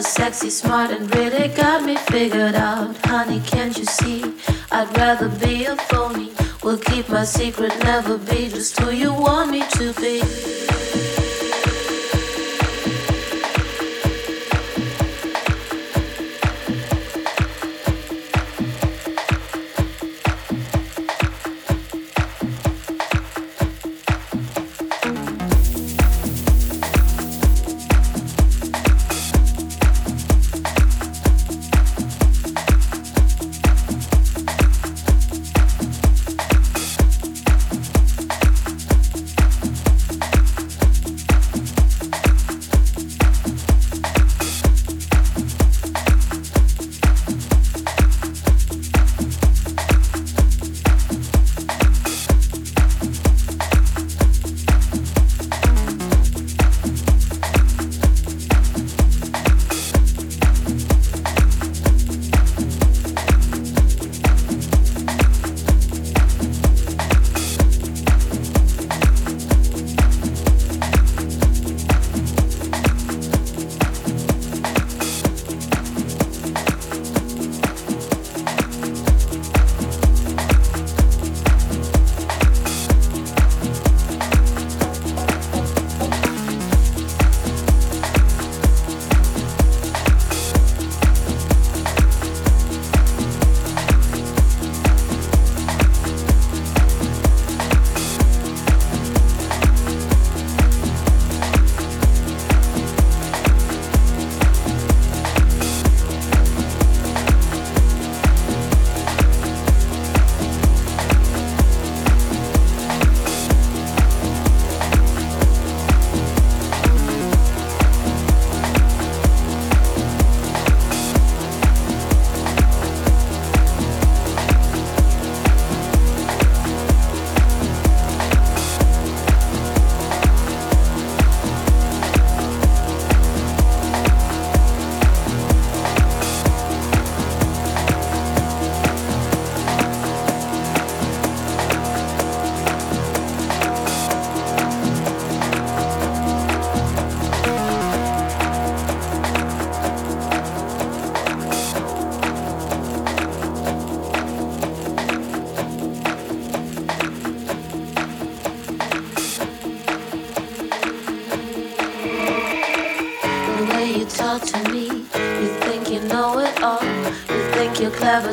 sexy, smart, and really got me figured out. Honey, can't you see? I'd rather be a phony. Will keep my secret, never be just who you want me to be.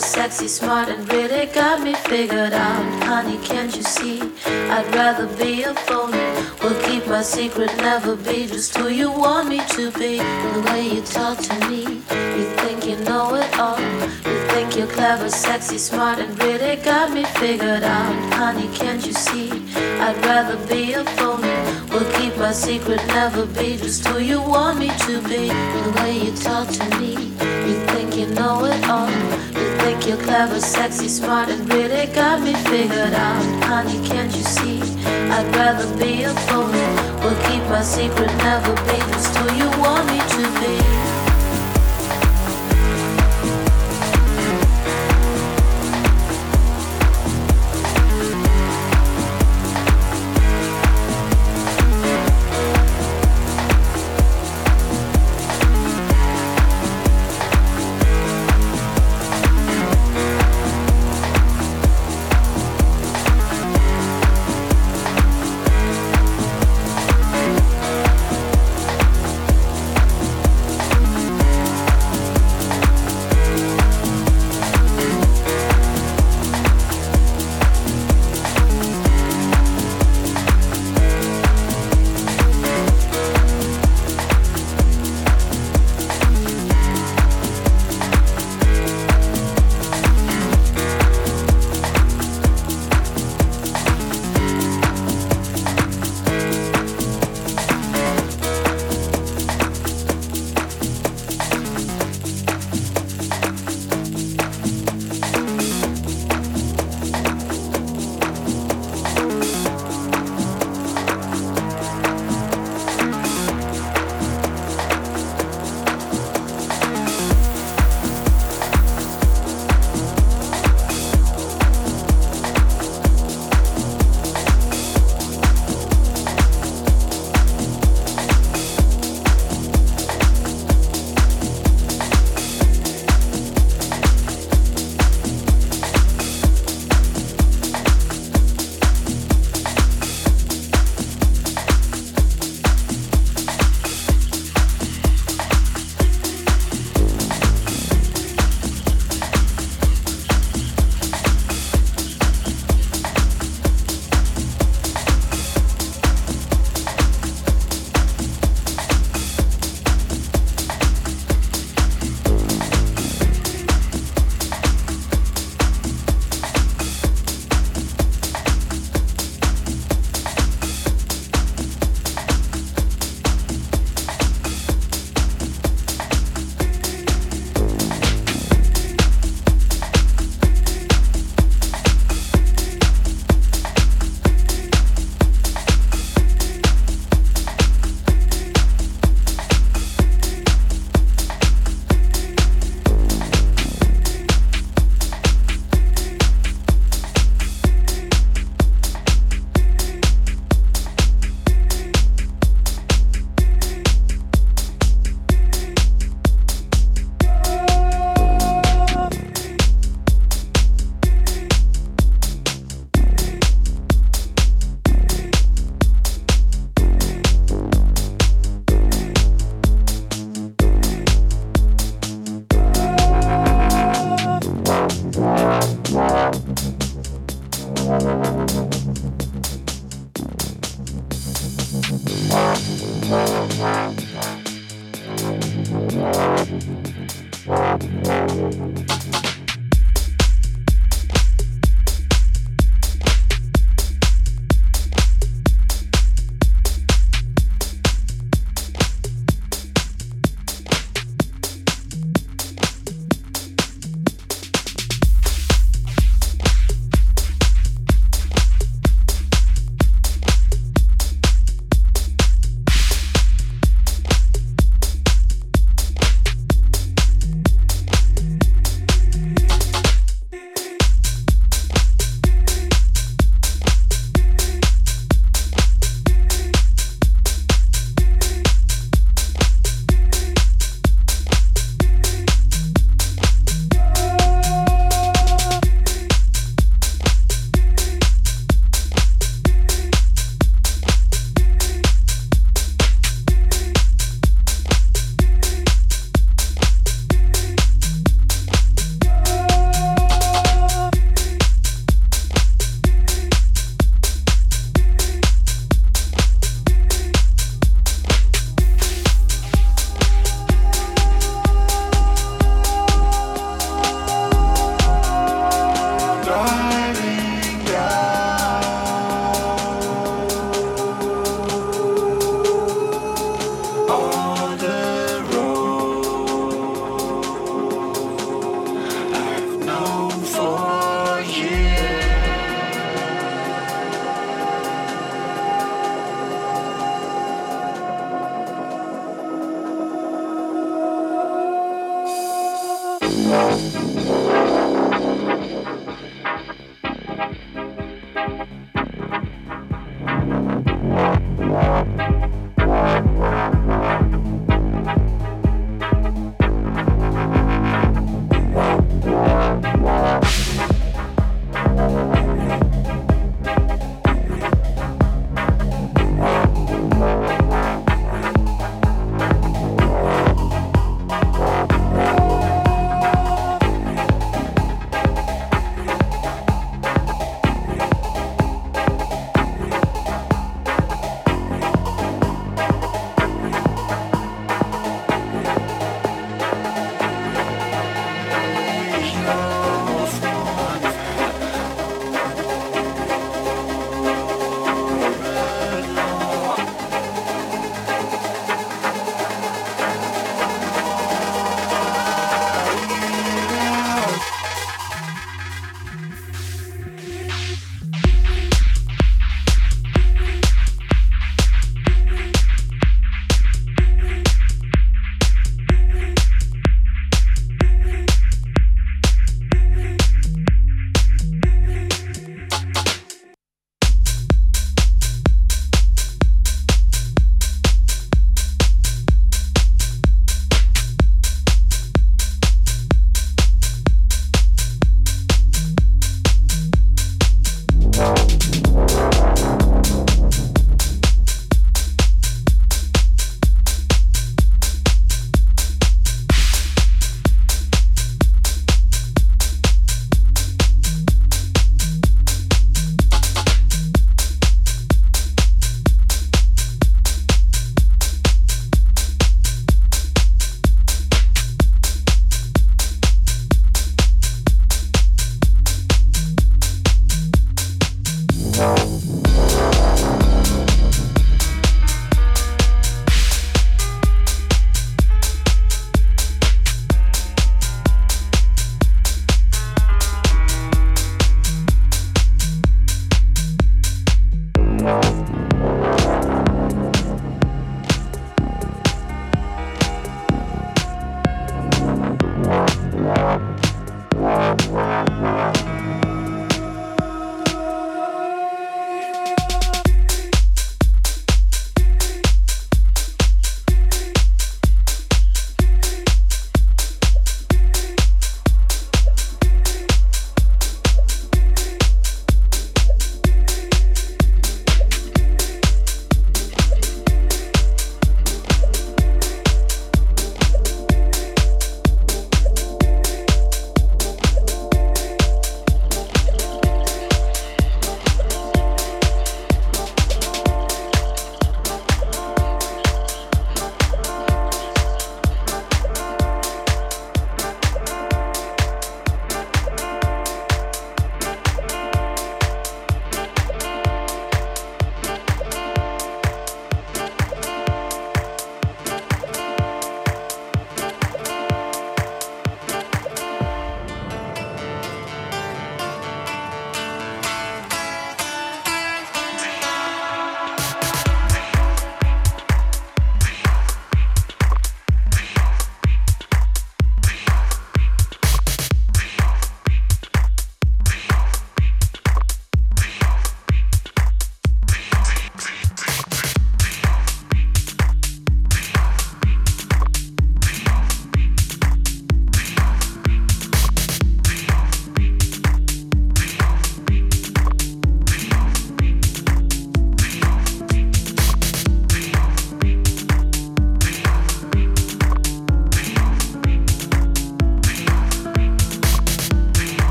Sexy, smart, and really got me figured out. Honey, can't you see? I'd rather be a phony. Will keep my secret, never be just who you want me to be. The way you talk to me, you think you know it all. You think you're clever, sexy, smart, and really got me figured out. Honey, can't you see? I'd rather be a phony. Will keep my secret, never be just who you want me to be. The way you talk to me, you think you know it all think you're clever, sexy, smart, and really got me figured out. Honey, can't you see? I'd rather be a phony. Will keep my secret, never be just who you want me to be.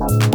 Bye.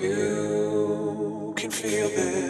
You can feel this.